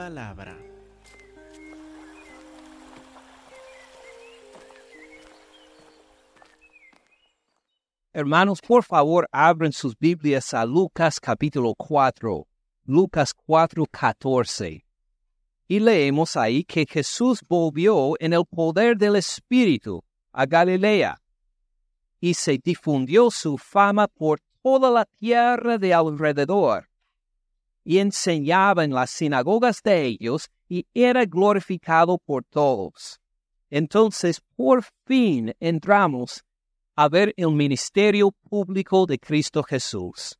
palabra. Hermanos, por favor, abren sus Biblias a Lucas capítulo 4, Lucas 4, 14. Y leemos ahí que Jesús volvió en el poder del Espíritu a Galilea y se difundió su fama por toda la tierra de alrededor. Y enseñaba en las sinagogas de ellos y era glorificado por todos. Entonces, por fin entramos a ver el ministerio público de Cristo Jesús.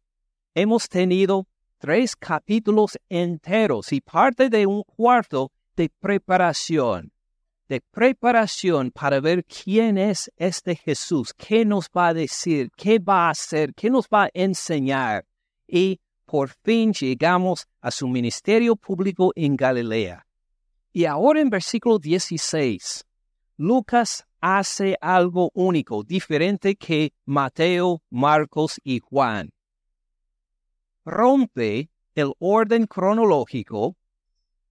Hemos tenido tres capítulos enteros y parte de un cuarto de preparación, de preparación para ver quién es este Jesús, qué nos va a decir, qué va a hacer, qué nos va a enseñar. Y por fin llegamos a su ministerio público en Galilea. Y ahora en versículo 16, Lucas hace algo único, diferente que Mateo, Marcos y Juan. Rompe el orden cronológico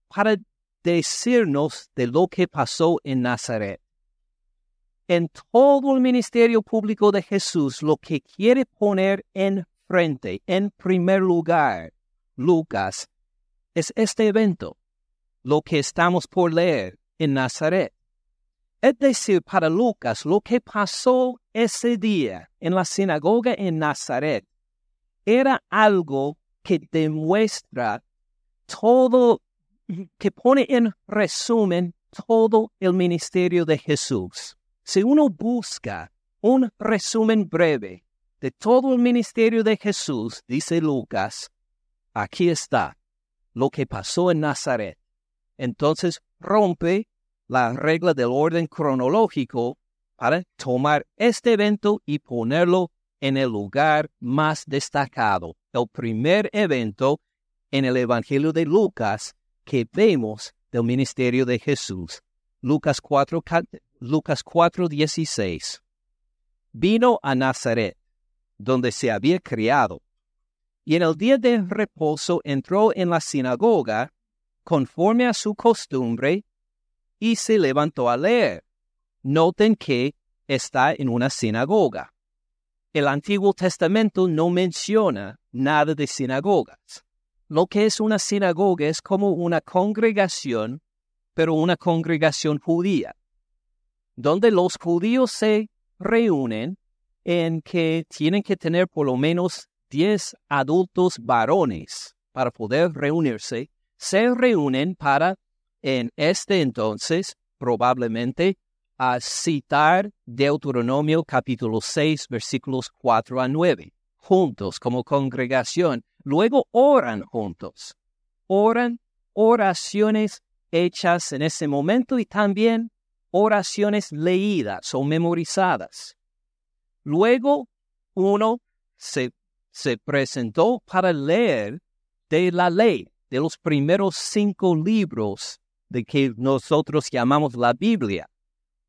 para decirnos de lo que pasó en Nazaret. En todo el ministerio público de Jesús, lo que quiere poner en frente, en primer lugar, Lucas, es este evento, lo que estamos por leer en Nazaret. Es decir, para Lucas, lo que pasó ese día en la sinagoga en Nazaret era algo que demuestra todo, que pone en resumen todo el ministerio de Jesús. Si uno busca un resumen breve de todo el ministerio de Jesús, dice Lucas, aquí está lo que pasó en Nazaret. Entonces rompe la regla del orden cronológico para tomar este evento y ponerlo en el lugar más destacado, el primer evento en el Evangelio de Lucas que vemos del ministerio de Jesús. Lucas 4, Lucas 4 16. Vino a Nazaret, donde se había criado, y en el día de reposo entró en la sinagoga, conforme a su costumbre, y se levantó a leer. Noten que está en una sinagoga. El Antiguo Testamento no menciona nada de sinagogas. Lo que es una sinagoga es como una congregación, pero una congregación judía, donde los judíos se reúnen en que tienen que tener por lo menos 10 adultos varones para poder reunirse, se reúnen para en este entonces probablemente a citar Deuteronomio capítulo 6 versículos 4 a 9, juntos como congregación. Luego oran juntos. Oran oraciones hechas en ese momento y también oraciones leídas o memorizadas. Luego uno se, se presentó para leer de la ley, de los primeros cinco libros de que nosotros llamamos la Biblia.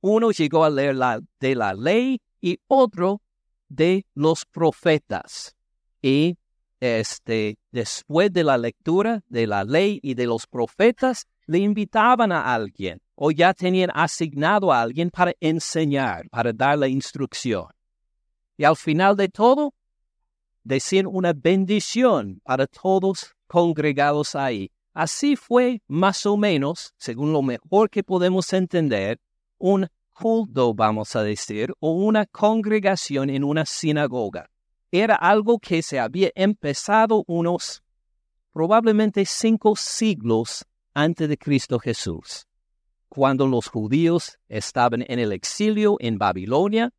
Uno llegó a leer de la ley y otro de los profetas. Y este, después de la lectura de la ley y de los profetas, le invitaban a alguien o ya tenían asignado a alguien para enseñar, para dar la instrucción. Y al final de todo, decían una bendición para todos congregados ahí. Así fue más o menos, según lo mejor que podemos entender, un culto, vamos a decir, o una congregación en una sinagoga. Era algo que se había empezado unos probablemente cinco siglos antes de Cristo Jesús, cuando los judíos estaban en el exilio en Babilonia.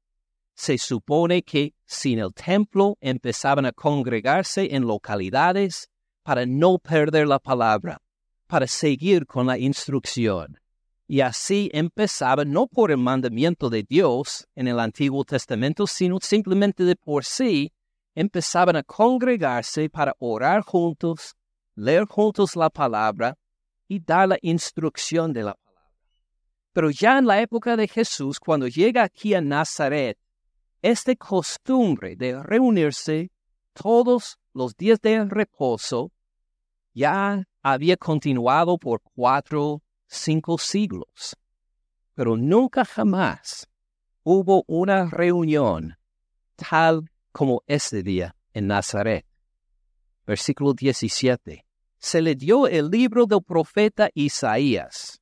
Se supone que sin el templo empezaban a congregarse en localidades para no perder la palabra, para seguir con la instrucción. Y así empezaba no por el mandamiento de Dios en el Antiguo Testamento, sino simplemente de por sí, empezaban a congregarse para orar juntos, leer juntos la palabra y dar la instrucción de la palabra. Pero ya en la época de Jesús, cuando llega aquí a Nazaret, esta costumbre de reunirse todos los días de reposo ya había continuado por cuatro, cinco siglos, pero nunca jamás hubo una reunión tal como este día en Nazaret. Versículo 17. Se le dio el libro del profeta Isaías,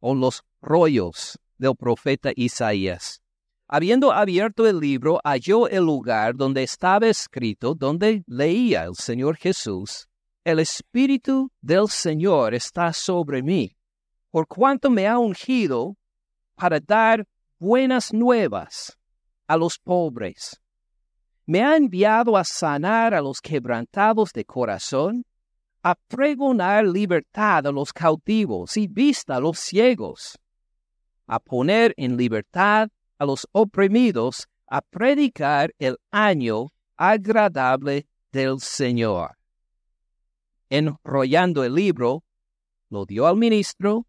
o los rollos del profeta Isaías. Habiendo abierto el libro, halló el lugar donde estaba escrito, donde leía el Señor Jesús, El Espíritu del Señor está sobre mí, por cuanto me ha ungido para dar buenas nuevas a los pobres. Me ha enviado a sanar a los quebrantados de corazón, a pregonar libertad a los cautivos y vista a los ciegos, a poner en libertad a los oprimidos, a predicar el año agradable del Señor. Enrollando el libro, lo dio al ministro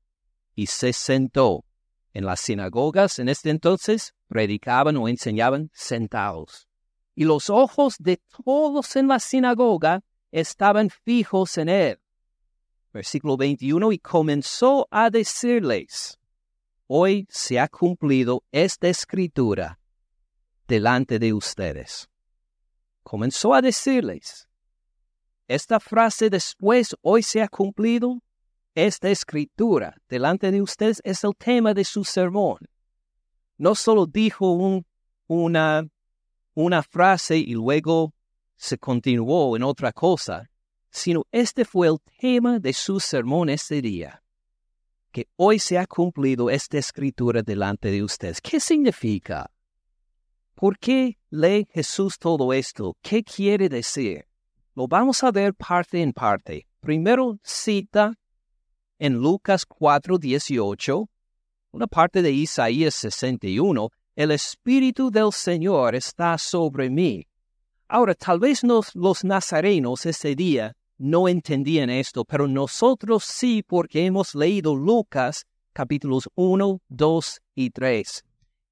y se sentó. En las sinagogas en este entonces predicaban o enseñaban sentados. Y los ojos de todos en la sinagoga estaban fijos en él. Versículo 21, y comenzó a decirles, hoy se ha cumplido esta escritura delante de ustedes. Comenzó a decirles, esta frase después, hoy se ha cumplido, esta escritura delante de ustedes es el tema de su sermón. No solo dijo una, una frase y luego se continuó en otra cosa, sino este fue el tema de su sermón ese día que hoy se ha cumplido esta escritura delante de ustedes. ¿Qué significa? ¿Por qué lee Jesús todo esto? ¿Qué quiere decir? Lo vamos a ver parte en parte. Primero cita en Lucas 4:18, una parte de Isaías 61, el Espíritu del Señor está sobre mí. Ahora, tal vez los nazarenos ese día no entendían esto, pero nosotros sí porque hemos leído Lucas capítulos 1, 2 y 3.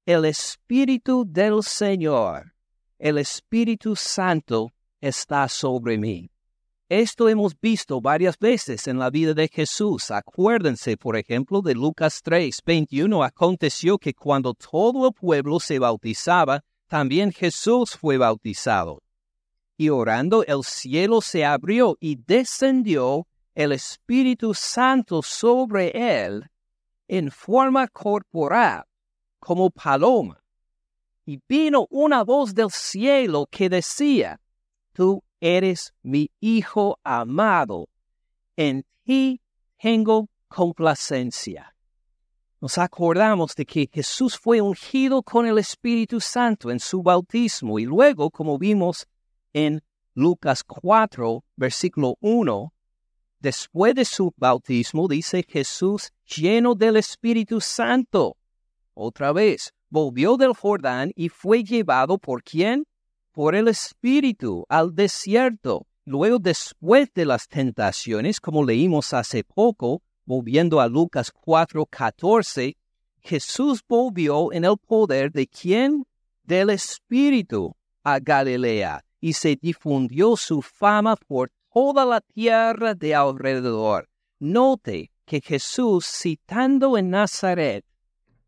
El Espíritu del Señor, el Espíritu Santo está sobre mí. Esto hemos visto varias veces en la vida de Jesús. Acuérdense, por ejemplo, de Lucas 3, 21. Aconteció que cuando todo el pueblo se bautizaba, también Jesús fue bautizado y orando el cielo se abrió y descendió el Espíritu Santo sobre él en forma corporal, como paloma. Y vino una voz del cielo que decía, Tú eres mi Hijo amado, en ti tengo complacencia. Nos acordamos de que Jesús fue ungido con el Espíritu Santo en su bautismo y luego, como vimos en Lucas 4, versículo 1, después de su bautismo, dice Jesús lleno del Espíritu Santo. Otra vez, volvió del Jordán y fue llevado por quién? Por el Espíritu al desierto. Luego, después de las tentaciones, como leímos hace poco, volviendo a Lucas 4, 14, Jesús volvió en el poder de quién? Del Espíritu a Galilea y se difundió su fama por toda la tierra de alrededor. Note que Jesús, citando en Nazaret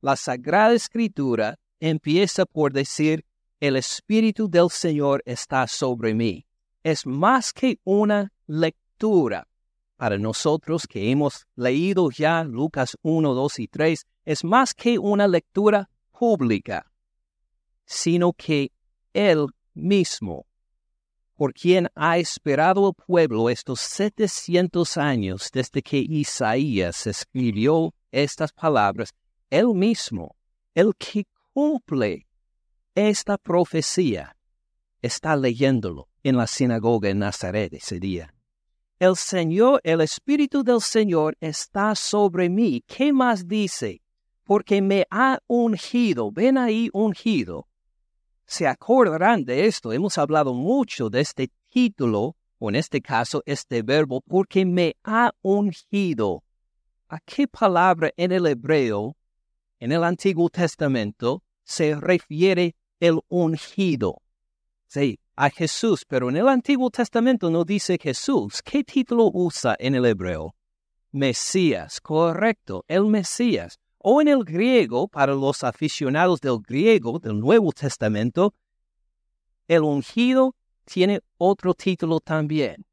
la Sagrada Escritura, empieza por decir, el Espíritu del Señor está sobre mí. Es más que una lectura. Para nosotros que hemos leído ya Lucas 1, 2 y 3, es más que una lectura pública, sino que Él mismo por quien ha esperado el pueblo estos setecientos años desde que Isaías escribió estas palabras, él mismo, el que cumple esta profecía, está leyéndolo en la sinagoga en Nazaret ese día. El Señor, el Espíritu del Señor está sobre mí. ¿Qué más dice? Porque me ha ungido. Ven ahí ungido se acordarán de esto. Hemos hablado mucho de este título, o en este caso este verbo, porque me ha ungido. ¿A qué palabra en el hebreo, en el Antiguo Testamento, se refiere el ungido? Sí, a Jesús, pero en el Antiguo Testamento no dice Jesús. ¿Qué título usa en el hebreo? Mesías, correcto, el Mesías. O en el griego, para los aficionados del griego del Nuevo Testamento, el ungido tiene otro título también.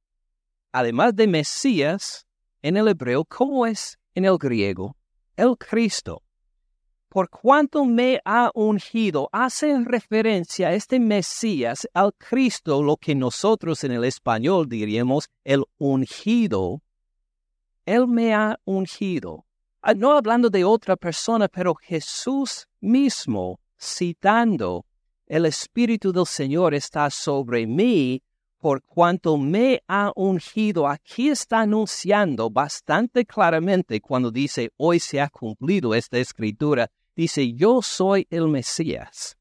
Además de Mesías, en el hebreo, ¿cómo es en el griego? El Cristo por cuanto me ha ungido, hace referencia a este Mesías, al Cristo, lo que nosotros en el español diríamos el ungido. Él me ha ungido. Ah, no hablando de otra persona, pero Jesús mismo, citando, el Espíritu del Señor está sobre mí, por cuanto me ha ungido. Aquí está anunciando bastante claramente cuando dice, hoy se ha cumplido esta escritura dice, yo soy el Mesías,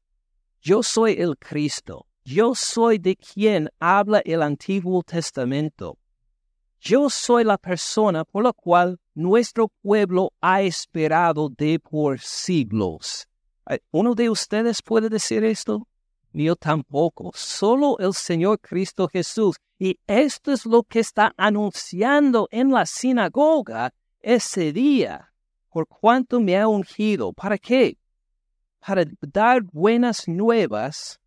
yo soy el Cristo, yo soy de quien habla el Antiguo Testamento. Yo soy la persona por la cual nuestro pueblo ha esperado de por siglos. ¿Uno de ustedes puede decir esto? Yo tampoco, solo el Señor Cristo Jesús. Y esto es lo que está anunciando en la sinagoga ese día por cuanto me ha ungido. ¿Para qué? Para dar buenas nuevas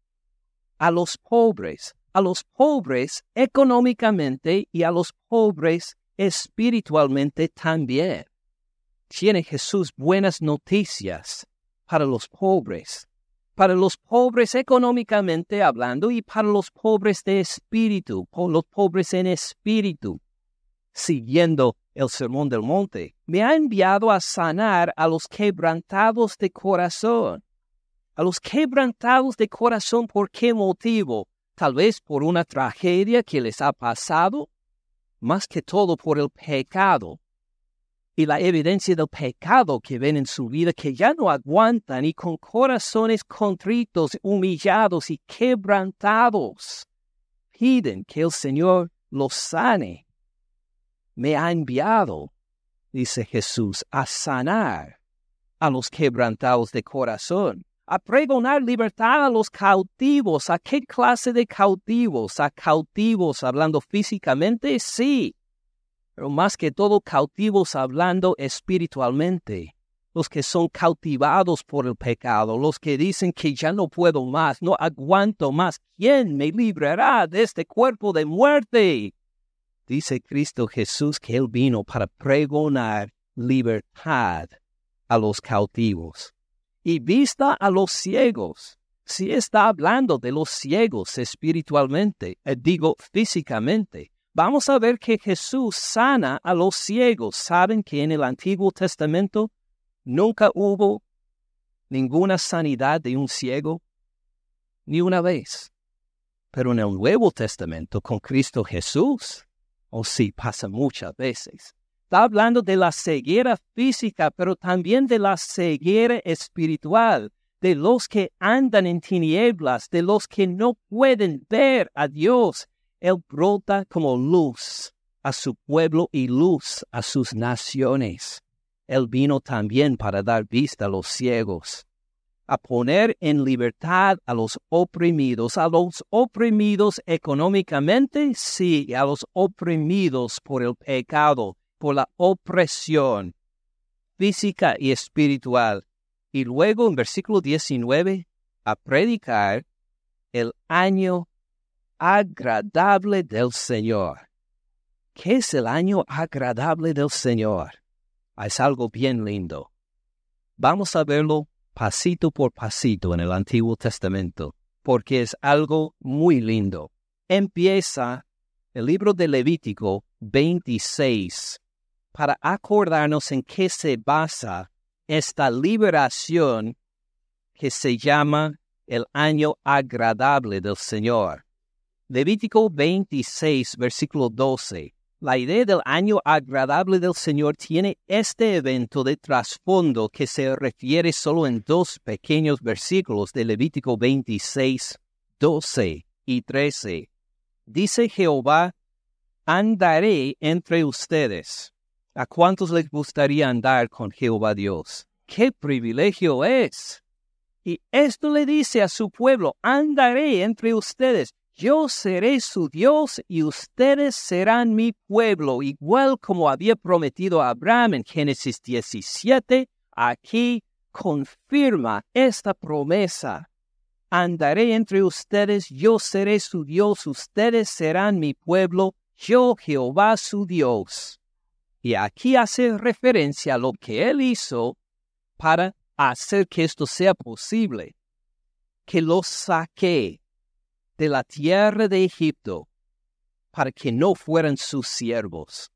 a los pobres, a los pobres económicamente y a los pobres espiritualmente también. Tiene Jesús buenas noticias para los pobres, para los pobres económicamente hablando y para los pobres de espíritu, por los pobres en espíritu, siguiendo el Sermón del Monte, me ha enviado a sanar a los quebrantados de corazón. A los quebrantados de corazón, ¿por qué motivo? Tal vez por una tragedia que les ha pasado, más que todo por el pecado. Y la evidencia del pecado que ven en su vida, que ya no aguantan y con corazones contritos, humillados y quebrantados, piden que el Señor los sane. Me ha enviado, dice Jesús, a sanar a los quebrantados de corazón, a pregonar libertad a los cautivos. ¿A qué clase de cautivos? ¿A cautivos hablando físicamente? Sí, pero más que todo cautivos hablando espiritualmente. Los que son cautivados por el pecado, los que dicen que ya no puedo más, no aguanto más. ¿Quién me librará de este cuerpo de muerte? dice Cristo Jesús que Él vino para pregonar libertad a los cautivos y vista a los ciegos. Si está hablando de los ciegos espiritualmente, eh, digo físicamente, vamos a ver que Jesús sana a los ciegos. ¿Saben que en el Antiguo Testamento nunca hubo ninguna sanidad de un ciego? Ni una vez. Pero en el Nuevo Testamento, con Cristo Jesús, o sí, pasa muchas veces. Está hablando de la ceguera física, pero también de la ceguera espiritual, de los que andan en tinieblas, de los que no pueden ver a Dios. Él brota como luz a su pueblo y luz a sus naciones. Él vino también para dar vista a los ciegos a poner en libertad a los oprimidos, a los oprimidos económicamente, sí, a los oprimidos por el pecado, por la opresión física y espiritual. Y luego en versículo 19, a predicar el año agradable del Señor. ¿Qué es el año agradable del Señor? Es algo bien lindo. Vamos a verlo pasito por pasito en el Antiguo Testamento, porque es algo muy lindo. Empieza el libro de Levítico 26 para acordarnos en qué se basa esta liberación que se llama el año agradable del Señor. Levítico 26, versículo 12. La idea del año agradable del Señor tiene este evento de trasfondo que se refiere solo en dos pequeños versículos de Levítico 26, 12 y 13. Dice Jehová, andaré entre ustedes. ¿A cuántos les gustaría andar con Jehová Dios? ¡Qué privilegio es! Y esto le dice a su pueblo, andaré entre ustedes. yo seré su Dios y ustedes serán mi pueblo, igual como había prometido a Abraham en Génesis 17, aquí confirma esta promesa. Andaré entre ustedes, yo seré su Dios, ustedes serán mi pueblo, yo Jehová su Dios. Y aquí hace referencia a lo que él hizo para hacer que esto sea posible, que los saqué de la tierra de Egipto para que no fueran sus siervos.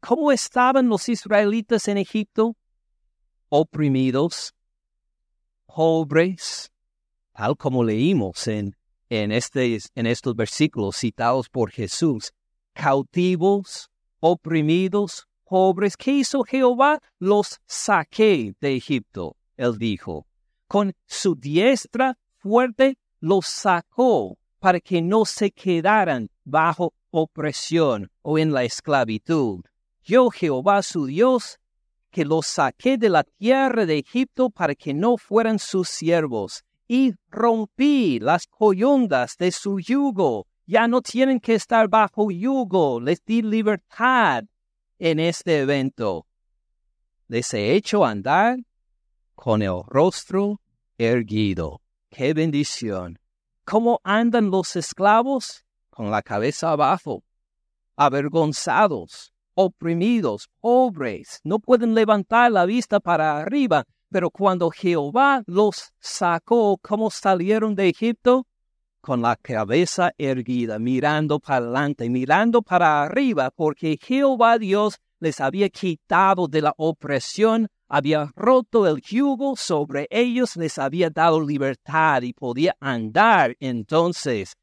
¿Cómo estaban los israelitas en Egipto? Oprimidos, pobres, tal como leímos en, en, este, en estos versículos citados por Jesús, cautivos, oprimidos, pobres. ¿Qué hizo Jehová? Los saqué de Egipto, él dijo. Con su diestra fuerte los sacó para que no se quedaran bajo opresión o en la esclavitud. Yo, Jehová su Dios, que los saqué de la tierra de Egipto para que no fueran sus siervos, y rompí las coyundas de su yugo. Ya no tienen que estar bajo yugo, les di libertad en este evento. Les he andar con el rostro erguido. ¡Qué bendición! ¿Cómo andan los esclavos? Con la cabeza abajo, avergonzados, oprimidos, pobres, no pueden levantar la vista para arriba, pero cuando Jehová los sacó, ¿cómo salieron de Egipto? Con la cabeza erguida, mirando para adelante, mirando para arriba, porque Jehová Dios les había quitado de la opresión había roto el yugo sobre ellos, les había dado libertad y podía andar entonces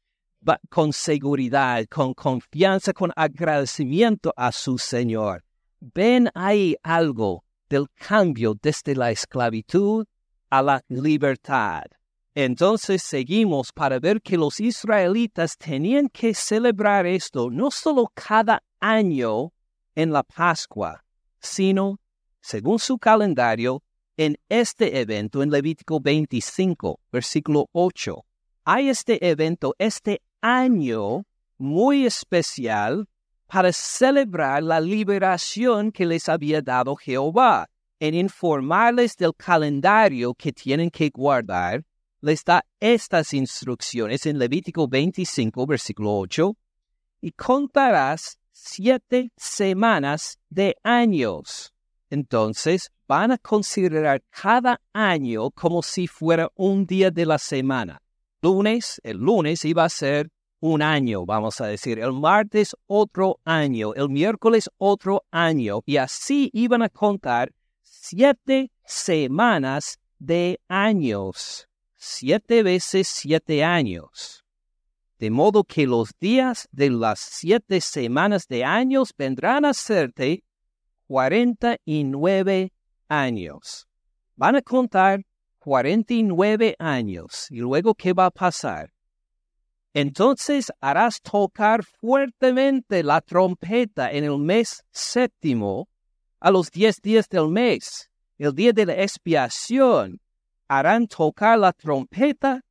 con seguridad, con confianza, con agradecimiento a su Señor. Ven ahí algo del cambio desde la esclavitud a la libertad. Entonces seguimos para ver que los israelitas tenían que celebrar esto no solo cada año en la Pascua, sino según su calendario, en este evento, en Levítico 25, versículo 8. Hay este evento, este año muy especial para celebrar la liberación que les había dado Jehová. En informarles del calendario que tienen que guardar, les da estas instrucciones en Levítico 25, versículo 8, y contarás siete semanas de años. Entonces van a considerar cada año como si fuera un día de la semana. Lunes, el lunes iba a ser un año, vamos a decir, el martes otro año, el miércoles otro año, y así iban a contar siete semanas de años, siete veces siete años. De modo que los días de las siete semanas de años vendrán a serte 49 años. Van a contar 49 años y luego ¿qué va a pasar? Entonces harás tocar fuertemente la trompeta en el mes séptimo, a los diez días del mes, el día de la expiación. Harán tocar la trompeta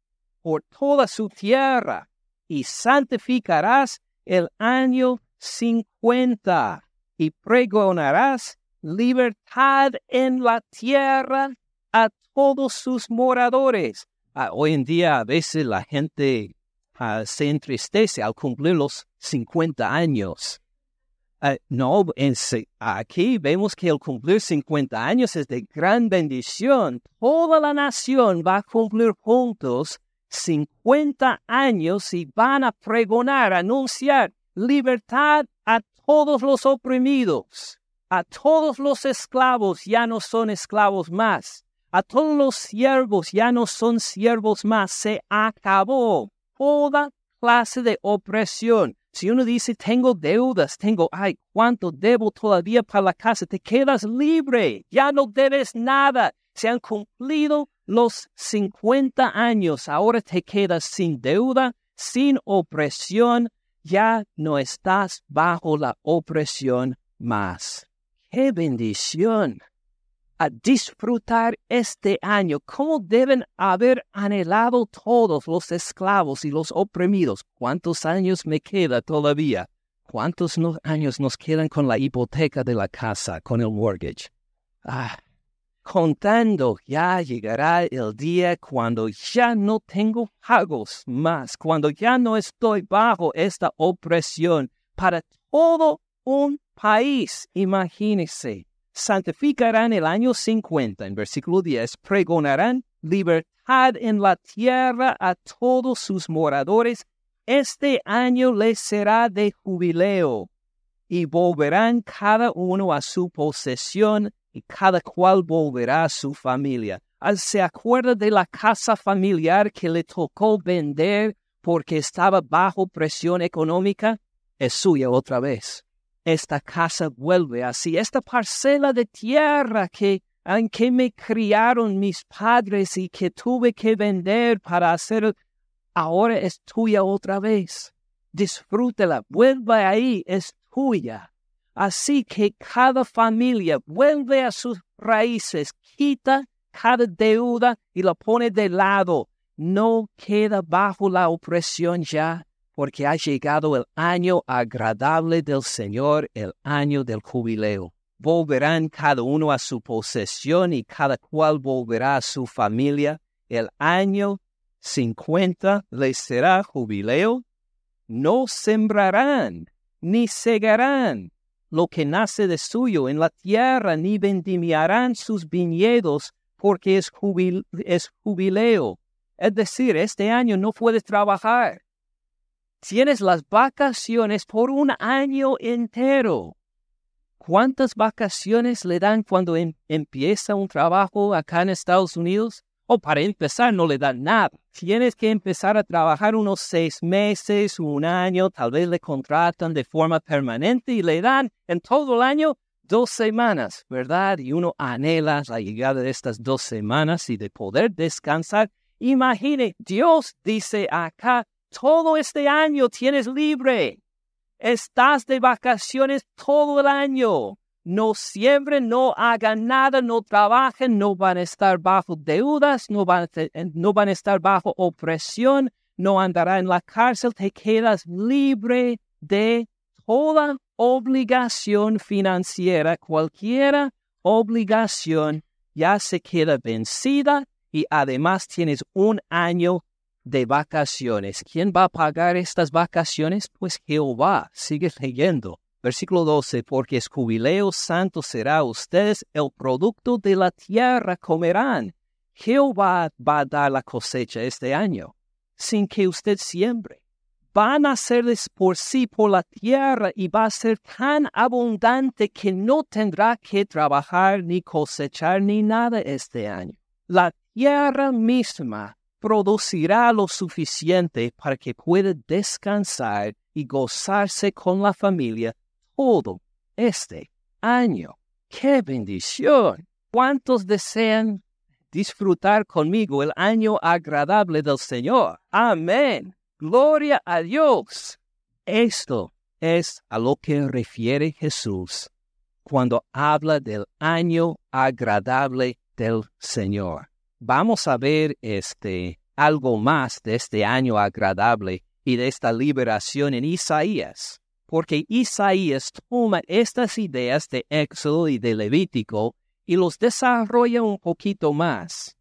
por toda su tierra y santificarás el año cincuenta y pregonarás libertad en la tierra a todos sus moradores. Ah, hoy en día a veces la gente ah, se entristece al cumplir los 50 años. Ah, no, aquí vemos que el cumplir 50 años es de gran bendición. Toda la nación va a cumplir juntos 50 años y van a pregonar, anunciar libertad a todos los oprimidos, a todos los esclavos ya no son esclavos más, a todos los siervos ya no son siervos más, se acabó toda clase de opresión. Si uno dice, tengo deudas, tengo, ay, cuánto debo todavía para la casa, te quedas libre, ya no debes nada. Se han cumplido los 50 años, ahora te quedas sin deuda, sin opresión, ya no estás bajo la opresión más. ¡Qué bendición! A disfrutar este año, como deben haber anhelado todos los esclavos y los oprimidos. ¿Cuántos años me queda todavía? ¿Cuántos años nos quedan con la hipoteca de la casa, con el mortgage? Ah, contando, ya llegará el día cuando ya no tengo pagos más, cuando ya no estoy bajo esta opresión para todo un país. Imagínense santificarán el año 50, en versículo 10, pregonarán libertad en la tierra a todos sus moradores. Este año les será de jubileo y volverán cada uno a su posesión y cada cual volverá a su familia. ¿Se acuerda de la casa familiar que le tocó vender porque estaba bajo presión económica? Es suya otra vez esta casa vuelve así, esta parcela de tierra que en que me criaron mis padres y que tuve que vender para hacer, ahora es tuya otra vez. Disfrútela, vuelve ahí, es tuya. Así que cada familia vuelve a sus raíces, quita cada deuda y la pone de lado. No queda bajo la opresión ya porque ha llegado el año agradable del Señor, el año del jubileo. Volverán cada uno a su posesión y cada cual volverá a su familia. El año cincuenta les será jubileo. No sembrarán ni segarán lo que nace de suyo en la tierra, ni vendimiarán sus viñedos, porque es, es jubileo. Es decir, este año no puedes trabajar Tienes las vacaciones por un año entero. ¿Cuántas vacaciones le dan cuando em, empieza un trabajo acá en Estados Unidos? O para empezar no le dan nada. Tienes que empezar a trabajar unos seis meses, un año, tal vez le contratan de forma permanente y le dan en todo el año dos semanas, ¿verdad? Y uno anhela la llegada de estas dos semanas y de poder descansar. Imagine, Dios dice acá, todo este año tienes libre. Estás de vacaciones todo el año. No siembren, no hagan nada, no trabajen, no van a estar bajo deudas, no van a, no van a estar bajo opresión, no andará en la cárcel, te quedas libre de toda obligación financiera, cualquiera obligación ya se queda vencida y además tienes un año de vacaciones. ¿Quién va a pagar estas vacaciones? Pues Jehová. Sigue leyendo. Versículo 12, porque es jubileo santo será ustedes, el producto de la tierra comerán. Jehová va a dar la cosecha este año, sin que usted siembre. Van a hacerles por sí por la tierra y va a ser tan abundante que no tendrá que trabajar ni cosechar ni nada este año. La tierra misma producirá lo suficiente para que pueda descansar y gozarse con la familia todo este año. ¡Qué bendición! ¿Cuántos desean disfrutar conmigo el año agradable del Señor? Amén. Gloria a Dios. Esto es a lo que refiere Jesús cuando habla del año agradable del Señor vamos a ver este, algo más de este año agradable y de esta liberación en Isaías, porque Isaías toma estas ideas de Éxodo y de Levítico y los desarrolla un poquito más.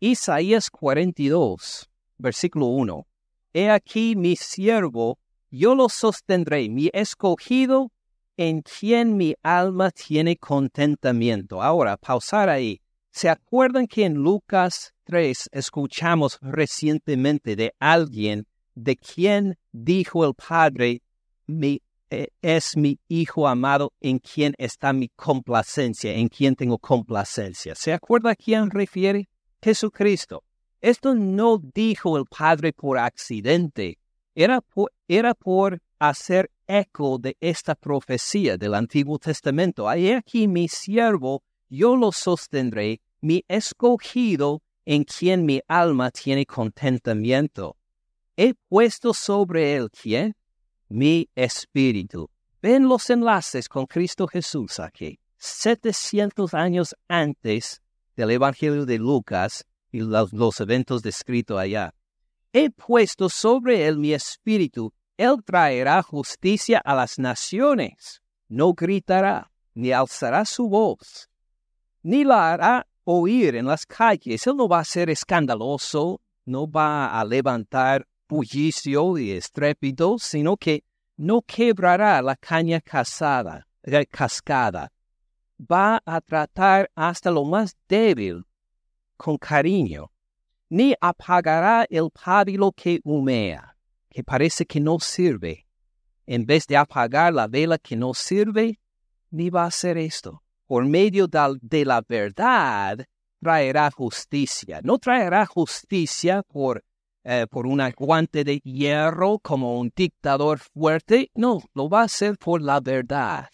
Isaías 42, versículo 1. He aquí mi siervo, yo lo sostendré, mi escogido, en quien mi alma tiene contentamiento. Ahora, pausar ahí. ¿Se acuerdan que en Lucas 3 escuchamos recientemente de alguien de quien dijo el Padre, mi, eh, es mi Hijo amado en quien está mi complacencia, en quien tengo complacencia? ¿Se acuerda a quién refiere? Jesucristo. Esto no dijo el Padre por accidente, era por, era por hacer eco de esta profecía del Antiguo Testamento. Hay aquí mi siervo yo lo sostendré, mi escogido en quien mi alma tiene contentamiento. He puesto sobre él quién? Mi espíritu. Ven los enlaces con Cristo Jesús aquí. 700 años antes del Evangelio de Lucas y los, los eventos descritos allá. He puesto sobre él mi espíritu, él traerá justicia a las naciones, no gritará, ni alzará su voz, ni la hará oír en las calles. Él no va a ser escandaloso, no va a levantar bullicio y estrépito, sino que no quebrará la caña casada, eh, cascada. Va a tratar hasta lo más débil con cariño, ni apagará el pábilo que humea, que parece que no sirve. En vez de apagar la vela que no sirve, ni va a hacer esto. Por medio de la verdad traerá justicia. No traerá justicia por, eh, por un guante de hierro como un dictador fuerte. No, lo va a hacer por la verdad.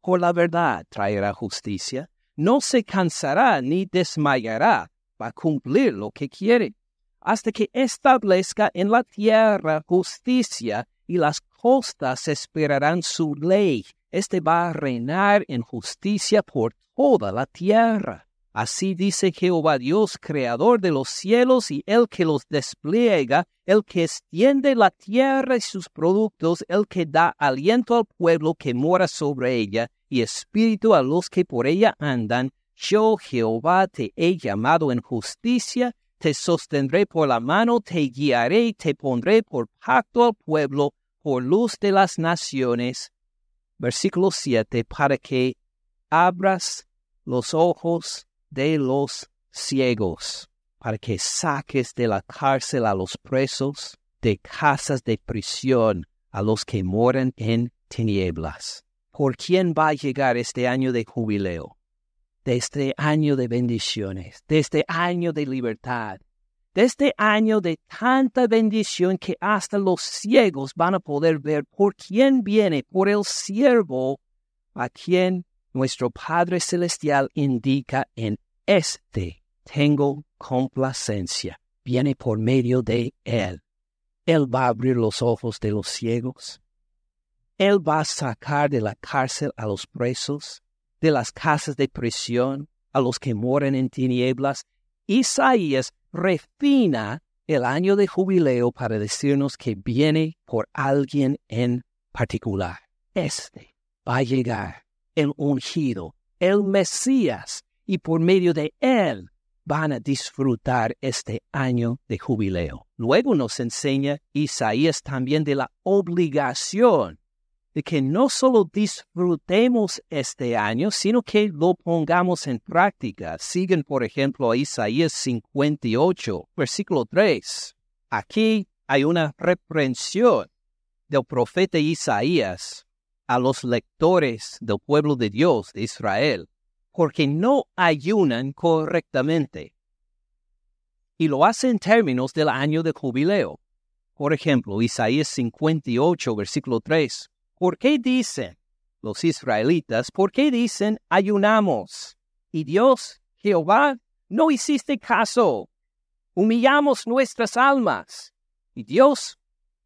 Por la verdad traerá justicia. No se cansará ni desmayará. Va a cumplir lo que quiere. Hasta que establezca en la tierra justicia y las costas esperarán su ley. Este va a reinar en justicia por toda la tierra. Así dice Jehová Dios, creador de los cielos y el que los despliega, el que extiende la tierra y sus productos, el que da aliento al pueblo que mora sobre ella y espíritu a los que por ella andan. Yo, Jehová, te he llamado en justicia, te sostendré por la mano, te guiaré y te pondré por pacto al pueblo, por luz de las naciones. Versículo 7, para que abras los ojos de los ciegos, para que saques de la cárcel a los presos, de casas de prisión a los que moran en tinieblas. ¿Por quién va a llegar este año de jubileo? De este año de bendiciones, de este año de libertad, de este año de tanta bendición que hasta los ciegos van a poder ver por quién viene, por el siervo a quien nuestro Padre Celestial indica en este tengo complacencia. Viene por medio de Él. Él va a abrir los ojos de los ciegos. Él va a sacar de la cárcel a los presos, de las casas de prisión, a los que moran en tinieblas. Isaías refina el año de jubileo para decirnos que viene por alguien en particular. Este va a llegar el ungido, el Mesías, y por medio de él van a disfrutar este año de jubileo. Luego nos enseña Isaías también de la obligación de que no solo disfrutemos este año, sino que lo pongamos en práctica. Siguen, por ejemplo, a Isaías 58, versículo 3. Aquí hay una reprensión del profeta Isaías a los lectores del pueblo de Dios de Israel, porque no ayunan correctamente. Y lo hace en términos del año de jubileo. Por ejemplo, Isaías 58, versículo 3. ¿Por qué dicen los israelitas, por qué dicen ayunamos? Y Dios, Jehová, no hiciste caso. Humillamos nuestras almas. Y Dios,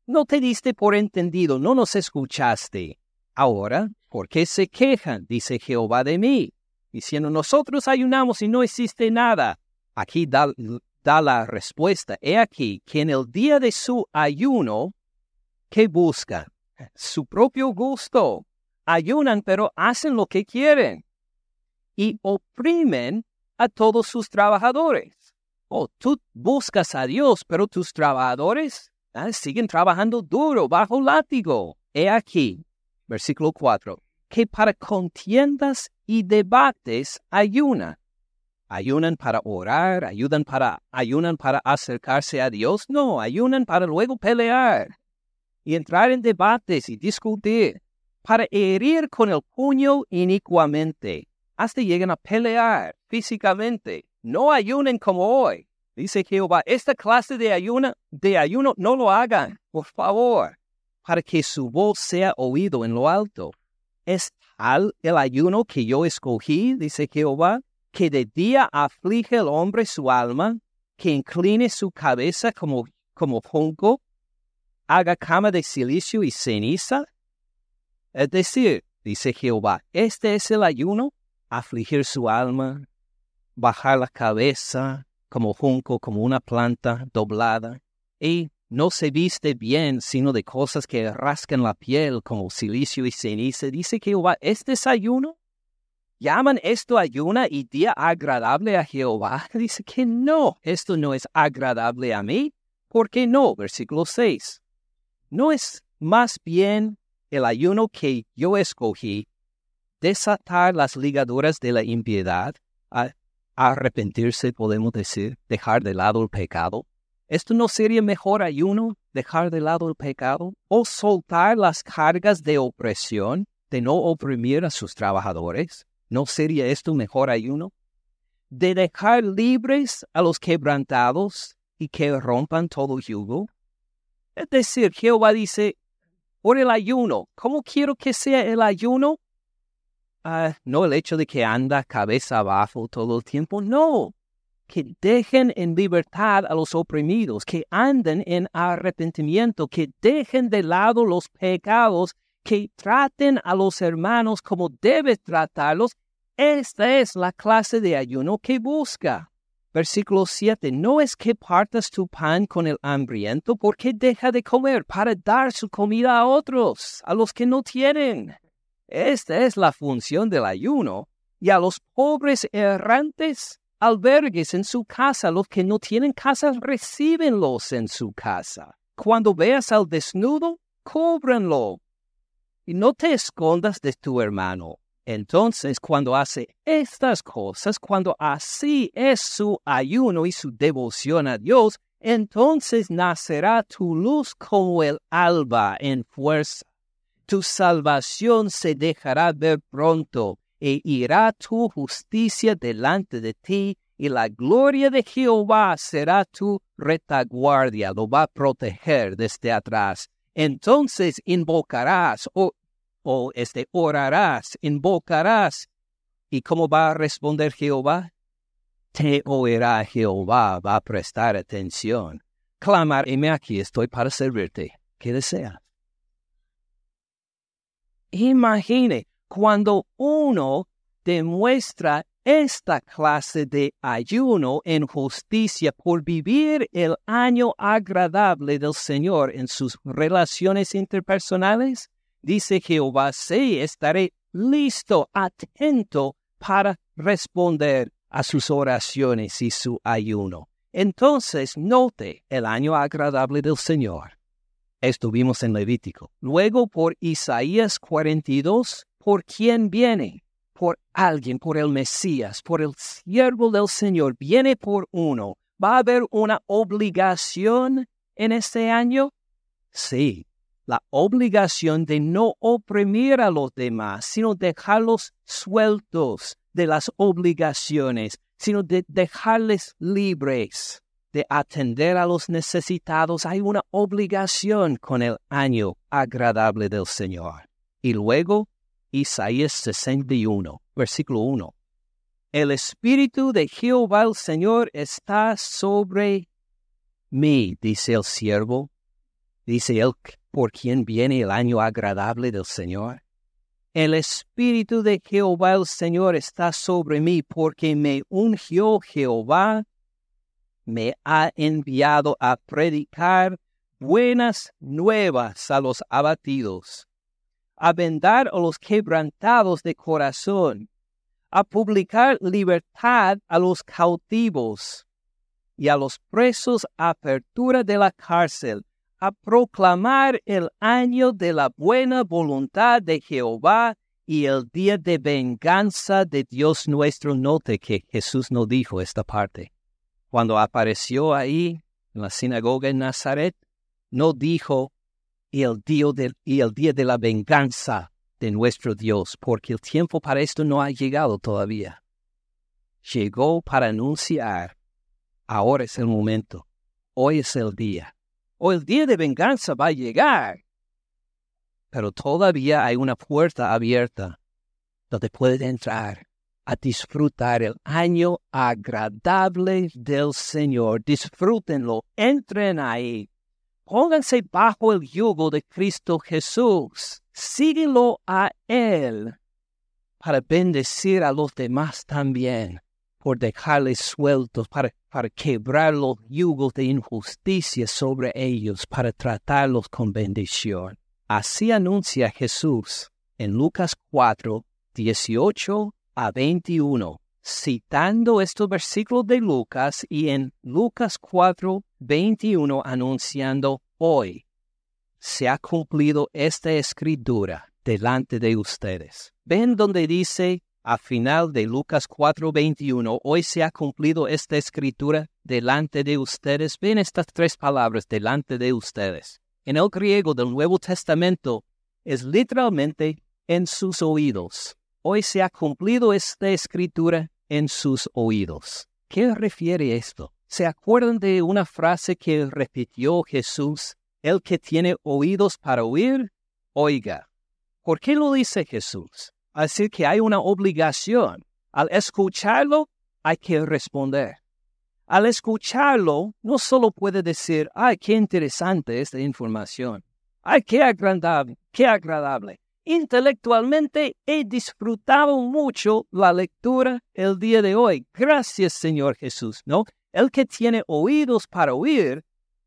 no te diste por entendido, no nos escuchaste. Ahora, ¿por qué se quejan? Dice Jehová de mí, diciendo, nosotros ayunamos y no hiciste nada. Aquí da, la respuesta. He aquí que en el día de su ayuno, ¿qué buscan? Su propio gusto. Ayunan, pero hacen lo que quieren. Y oprimen a todos sus trabajadores. Oh, tú buscas a Dios, pero tus trabajadores ah, siguen trabajando duro, bajo látigo. He aquí, versículo 4, que para contiendas y debates ayunan. ¿Ayunan para orar? ¿Ayunan para, ¿Ayunan para acercarse a Dios? No, ayunan para luego pelear y entrar en debates y discutir, para herir con el puño inicuamente, hasta llegan a pelear físicamente. No ayunen como hoy. Dice Jehová, esta clase de ayuno, de ayuno no lo hagan, por favor para que su voz sea oído en lo alto. Es tal el ayuno que yo escogí, dice Jehová, que de día aflige el hombre su alma, que incline su cabeza como, como junco, haga cama de silicio y ceniza. Es decir, dice Jehová, este es el ayuno afligir su alma, bajar la cabeza como junco, como una planta doblada, y no se viste bien sino de cosas que rascan la piel como silicio y ceniza. Dice Jehová, ¿este desayuno? ¿Llaman esto ayuna y día agradable a Jehová? Dice que no, esto no es agradable a mí. ¿Por qué no? Versículo 6. ¿No es más bien el ayuno que yo escogí desatar las ligaduras de la impiedad, a arrepentirse, podemos decir, dejar de lado el pecado? ¿Esto no sería mejor ayuno, dejar de lado el pecado? ¿O soltar las cargas de opresión, de no oprimir a sus trabajadores? ¿No sería esto mejor ayuno? ¿De dejar libres a los quebrantados y que rompan todo yugo? Es decir, Jehová dice, por el ayuno, ¿cómo quiero que sea el ayuno? Ah, no el hecho de que anda cabeza abajo todo el tiempo, no, que dejen en libertad a los oprimidos, que anden en arrepentimiento, que dejen de lado los pecados, que traten a los hermanos como debes tratarlos. Esta es la clase de ayuno que busca. Versículo 7. No es que partas tu pan con el hambriento, porque deja de comer para dar su comida a otros, a los que no tienen. Esta es la función del ayuno. Y a los pobres errantes albergues en su casa. Los que no tienen casa, recíbenlos en su casa. Cuando veas al desnudo, cúbranlo. Y no te escondas de tu hermano. Entonces, cuando hace estas cosas, cuando así es su ayuno y su devoción a Dios, entonces nacerá tu luz como el alba en fuerza. Tu salvación se dejará ver pronto e irá tu justicia delante de ti, y la gloria de Jehová será tu retaguardia, lo va a proteger desde atrás. Entonces invocarás o, o este, orarás, invocarás. ¿Y cómo va a responder Jehová? Te oirá Jehová, va a prestar atención. Clamar, me aquí estoy para servirte. ¿Qué deseas? Imagine, cuando uno demuestra esta clase de ayuno en justicia por vivir el año agradable del Señor en sus relaciones interpersonales, dice Jehová, sí, estaré listo, atento para responder a sus oraciones y su ayuno. Entonces, note el año agradable del Señor. Estuvimos en Levítico. Luego por Isaías 42, ¿por quién viene? Por alguien, por el Mesías, por el siervo del Señor, viene por uno. ¿Va a haber una obligación en este año? Sí, la obligación de no oprimir a los demás, sino dejarlos sueltos de las obligaciones, sino de dejarles libres de atender a los necesitados, hay una obligación con el año agradable del Señor. Y luego, Isaías 61, versículo 1. El Espíritu de Jehová el Señor está sobre mí, dice el siervo, dice él, por quien viene el año agradable del Señor. El Espíritu de Jehová el Señor está sobre mí, porque me ungió Jehová me ha enviado a predicar buenas nuevas a los abatidos, a vendar a los quebrantados de corazón, a publicar libertad a los cautivos y a los presos apertura de la cárcel, a proclamar el año de la buena voluntad de Jehová y el día de venganza de Dios nuestro. Note que Jesús no dijo esta parte cuando apareció ahí en la sinagoga en Nazaret, no dijo, y el, día de, y el día de la venganza de nuestro Dios, porque el tiempo para esto no ha llegado todavía. Llegó para anunciar, ahora es el momento, hoy es el día, o el día de venganza va a llegar. Pero todavía hay una puerta abierta donde puede entrar a disfrutar el año agradable del Señor. Disfrútenlo, entren ahí. Pónganse bajo el yugo de Cristo Jesús. Síguelo a Él para bendecir a los demás también, por dejarles sueltos, para, quebrar los yugos de injusticia sobre ellos, para tratarlos con bendición. Así anuncia Jesús en Lucas 4, 18 a 21, citando estos versículos de Lucas y en Lucas 4, 21 anunciando hoy se ha cumplido esta escritura delante de ustedes. Ven donde dice a final de Lucas 4:21, hoy se ha cumplido esta escritura delante de ustedes. Ven estas tres palabras delante de ustedes. En el griego del Nuevo Testamento es literalmente en sus oídos. Hoy se ha cumplido esta escritura en sus oídos. ¿Qué refiere esto? ¿Se acuerdan de una frase que repitió Jesús? El que tiene oídos para oír, oiga. ¿Por qué lo dice Jesús? Así que hay una obligación. Al escucharlo, hay que responder. Al escucharlo, no solo puede decir, ay, qué interesante esta información. Ay, qué agradable, qué agradable. Intelectualmente he disfrutado mucho la lectura el día de hoy. Gracias, Señor Jesús, ¿no? El que tiene oídos para oír,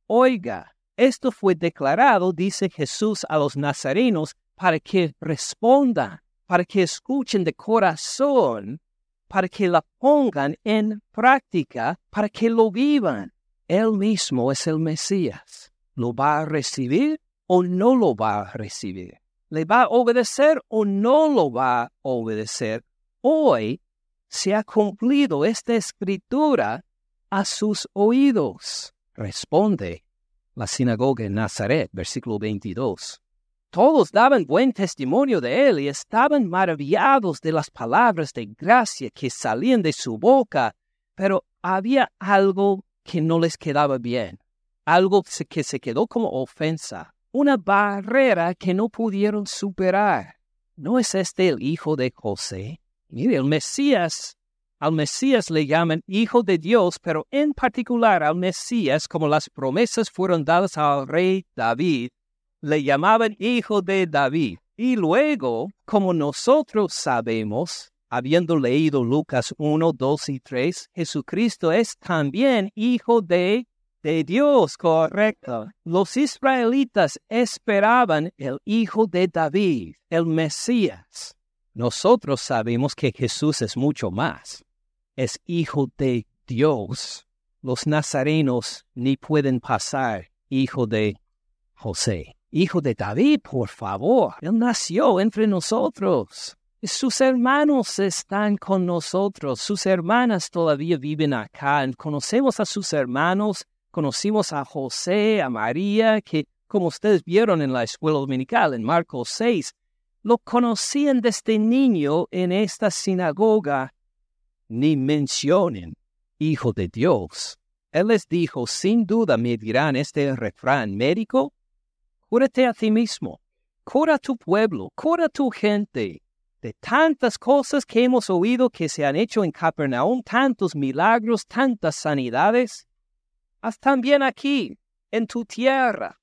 oiga. Esto fue declarado, dice Jesús a los nazarenos, para que respondan, para que escuchen de corazón, para que la pongan en práctica, para que lo vivan. Él mismo es el Mesías. ¿Lo va a recibir o no lo va a recibir? ¿Le va a obedecer o no lo va a obedecer? Hoy se ha cumplido esta escritura a sus oídos. Responde la sinagoga en Nazaret, versículo 22. Todos daban buen testimonio de él y estaban maravillados de las palabras de gracia que salían de su boca, pero había algo que no les quedaba bien, algo que se quedó como ofensa, una barrera que no pudieron superar. ¿No es este el hijo de José? Mire, el Mesías, al Mesías le llaman hijo de Dios, pero en particular al Mesías, como las promesas fueron dadas al rey David, le llamaban hijo de David. Y luego, como nosotros sabemos, habiendo leído Lucas 1, 2 y 3, Jesucristo es también hijo de, de Dios, correcto. Los israelitas esperaban el hijo de David, el Mesías. Nosotros sabemos que Jesús es mucho más. Es hijo de Dios. Los nazarenos ni pueden pasar hijo de José hijo de David, por favor. Él nació entre nosotros. Sus hermanos están con nosotros, sus hermanas todavía viven acá. Conocemos a sus hermanos, conocimos a José, a María, que como ustedes vieron en la escuela dominical en Marcos 6, lo conocían desde niño en esta sinagoga. Ni mencionen, hijo de Dios. Él les dijo, sin duda me dirán este refrán médico, Cúrate a ti mismo, cura a tu pueblo, cura a tu gente. De tantas cosas que hemos oído que se han hecho en Capernaum, tantos milagros, tantas sanidades, haz también aquí, en tu tierra.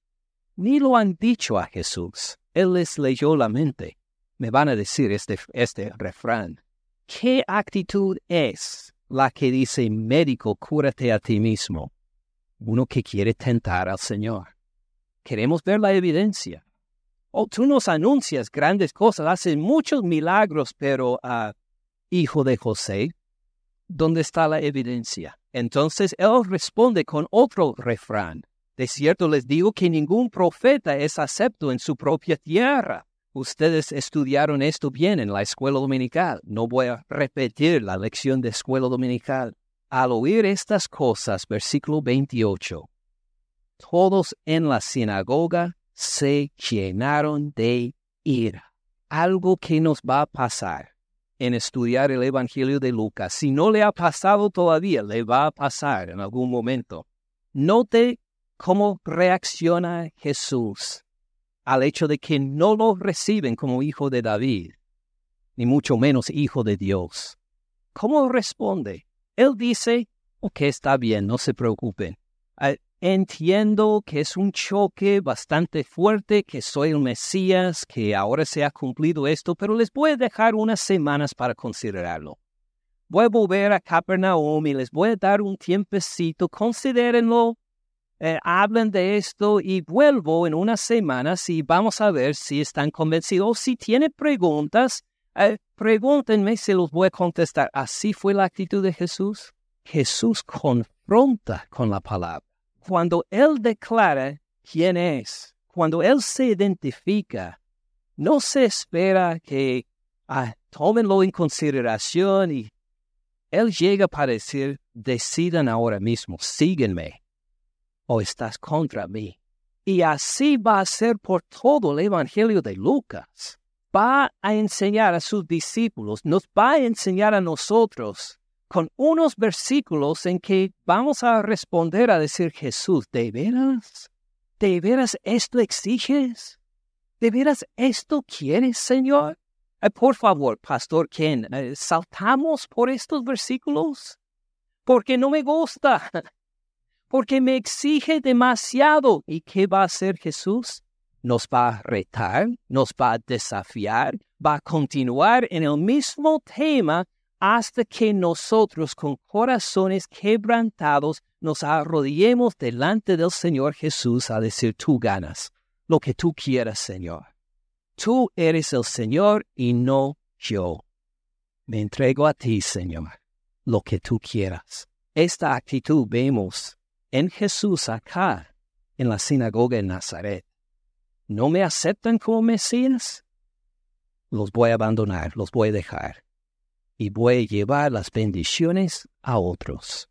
Ni lo han dicho a Jesús. Él les leyó la mente. Me van a decir este, este refrán. ¿Qué actitud es la que dice médico, cúrate a ti mismo? Uno que quiere tentar al Señor. Queremos ver la evidencia. Oh, tú nos anuncias grandes cosas, haces muchos milagros, pero, uh, hijo de José, ¿dónde está la evidencia? Entonces él responde con otro refrán. De cierto les digo que ningún profeta es acepto en su propia tierra. Ustedes estudiaron esto bien en la escuela dominical. No voy a repetir la lección de escuela dominical. Al oír estas cosas, versículo 28, todos en la sinagoga se llenaron de ira. Algo que nos va a pasar en estudiar el Evangelio de Lucas. Si no le ha pasado todavía, le va a pasar en algún momento. Note cómo reacciona Jesús al hecho de que no lo reciben como hijo de David, ni mucho menos hijo de Dios. ¿Cómo responde? Él dice, ok, está bien, no se preocupen. Entiendo que es un choque bastante fuerte, que soy el Mesías, que ahora se ha cumplido esto, pero les voy a dejar unas semanas para considerarlo. Voy a volver a Capernaum y les voy a dar un tiempecito, considérenlo, eh, hablen de esto y vuelvo en unas semanas y vamos a ver si están convencidos. Si tienen preguntas, eh, pregúntenme si los voy a contestar. ¿Así fue la actitud de Jesús? Jesús confronta con la palabra. Cuando Él declara quién es, cuando Él se identifica, no se espera que ah, tómenlo en consideración y Él llega para decir, decidan ahora mismo, síguenme o estás contra mí. Y así va a ser por todo el Evangelio de Lucas. Va a enseñar a sus discípulos, nos va a enseñar a nosotros con unos versículos en que vamos a responder a decir Jesús, ¿de veras? ¿De veras esto exiges? ¿De veras esto quieres, Señor? Eh, por favor, Pastor Ken, eh, ¿saltamos por estos versículos? Porque no me gusta porque me exige demasiado. ¿Y qué va a hacer Jesús? Nos va a retar, nos va a desafiar, va a continuar en el mismo tema hasta que nosotros con corazones quebrantados nos arrodillemos delante del Señor Jesús a decir, tú ganas lo que tú quieras, Señor. Tú eres el Señor y no yo. Me entrego a ti, Señor, lo que tú quieras. Esta actitud vemos en Jesús acá, en la sinagoga en Nazaret. ¿No me aceptan como Mesías? Los voy a abandonar, los voy a dejar, y voy a llevar las bendiciones a otros.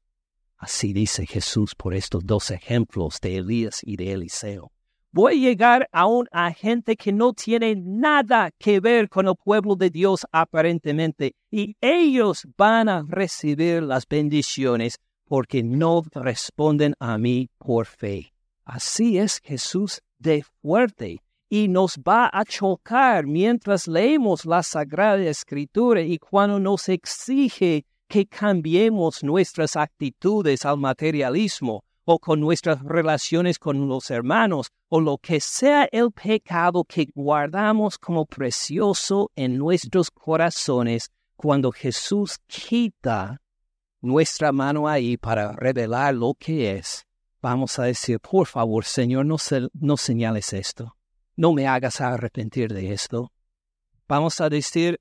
Así dice Jesús por estos dos ejemplos de Elías y de Eliseo. Voy a llegar a un agente que no tiene nada que ver con el pueblo de Dios aparentemente, y ellos van a recibir las bendiciones porque no responden a mí por fe. Así es Jesús de fuerte y nos va a chocar mientras leemos la Sagrada Escritura y cuando nos exige que cambiemos nuestras actitudes al materialismo o con nuestras relaciones con los hermanos o lo que sea el pecado que guardamos como precioso en nuestros corazones cuando Jesús quita nuestra mano ahí para revelar lo que es, vamos a decir, por favor, Señor, no, no señales esto. No me hagas arrepentir de esto. Vamos a decir,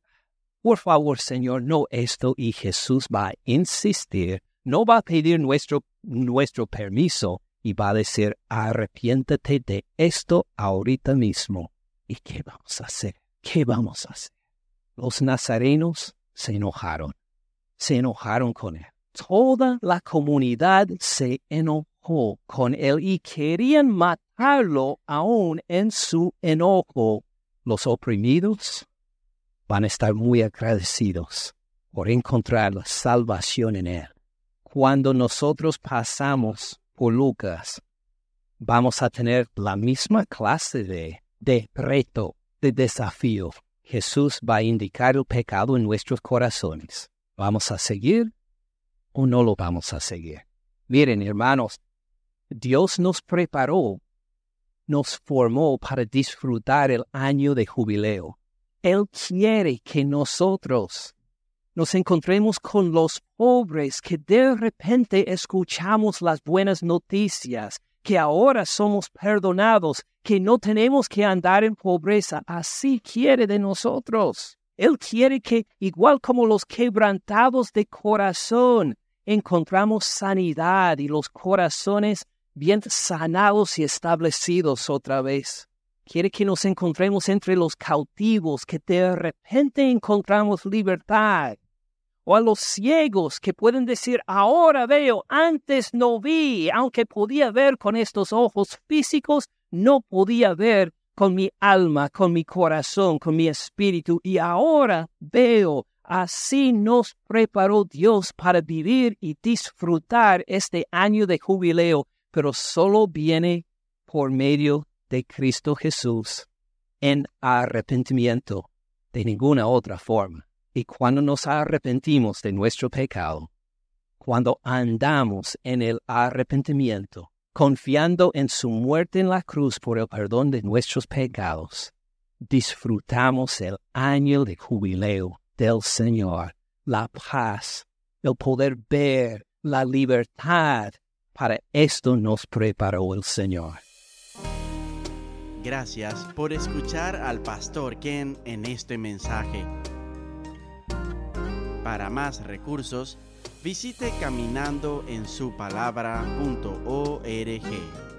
por favor, Señor, no esto. Y Jesús va a insistir, no va a pedir nuestro, nuestro permiso y va a decir, arrepiéntete de esto ahorita mismo. ¿Y qué vamos a hacer? ¿Qué vamos a hacer? Los nazarenos se enojaron. Se enojaron con él toda la comunidad se con él y querían matarlo aún en su enojo. Los oprimidos van a estar muy agradecidos por encontrar la salvación en él. Cuando nosotros pasamos por Lucas, vamos a tener la misma clase de, de reto, de desafío. Jesús va a indicar el pecado en nuestros corazones. Vamos a seguir o no lo vamos a seguir. Miren, hermanos, Dios nos preparó, nos formó para disfrutar el año de jubileo. Él quiere que nosotros nos encontremos con los pobres que de repente escuchamos las buenas noticias, que ahora somos perdonados, que no tenemos que andar en pobreza. Así quiere de nosotros. Él quiere que, igual como los quebrantados de corazón, encontramos sanidad y los corazones bien sanados y establecidos otra vez. Quiere que nos encontremos entre los cautivos, que de repente encontramos libertad. O a los ciegos que pueden decir, ahora veo, antes no vi, aunque podía ver con estos ojos físicos, no podía ver con mi alma, con mi corazón, con mi espíritu, y ahora veo Así nos preparó Dios para vivir y disfrutar este año de jubileo, pero solo viene por medio de Cristo Jesús en arrepentimiento, de ninguna otra forma. Y cuando nos arrepentimos de nuestro pecado, cuando andamos en el arrepentimiento, confiando en su muerte en la cruz por el perdón de nuestros pecados, disfrutamos el año de jubileo del Señor, la paz, el poder ver la libertad. Para esto nos preparó el Señor. Gracias por escuchar al pastor Ken en este mensaje. Para más recursos, visite caminandoensupalabra.org.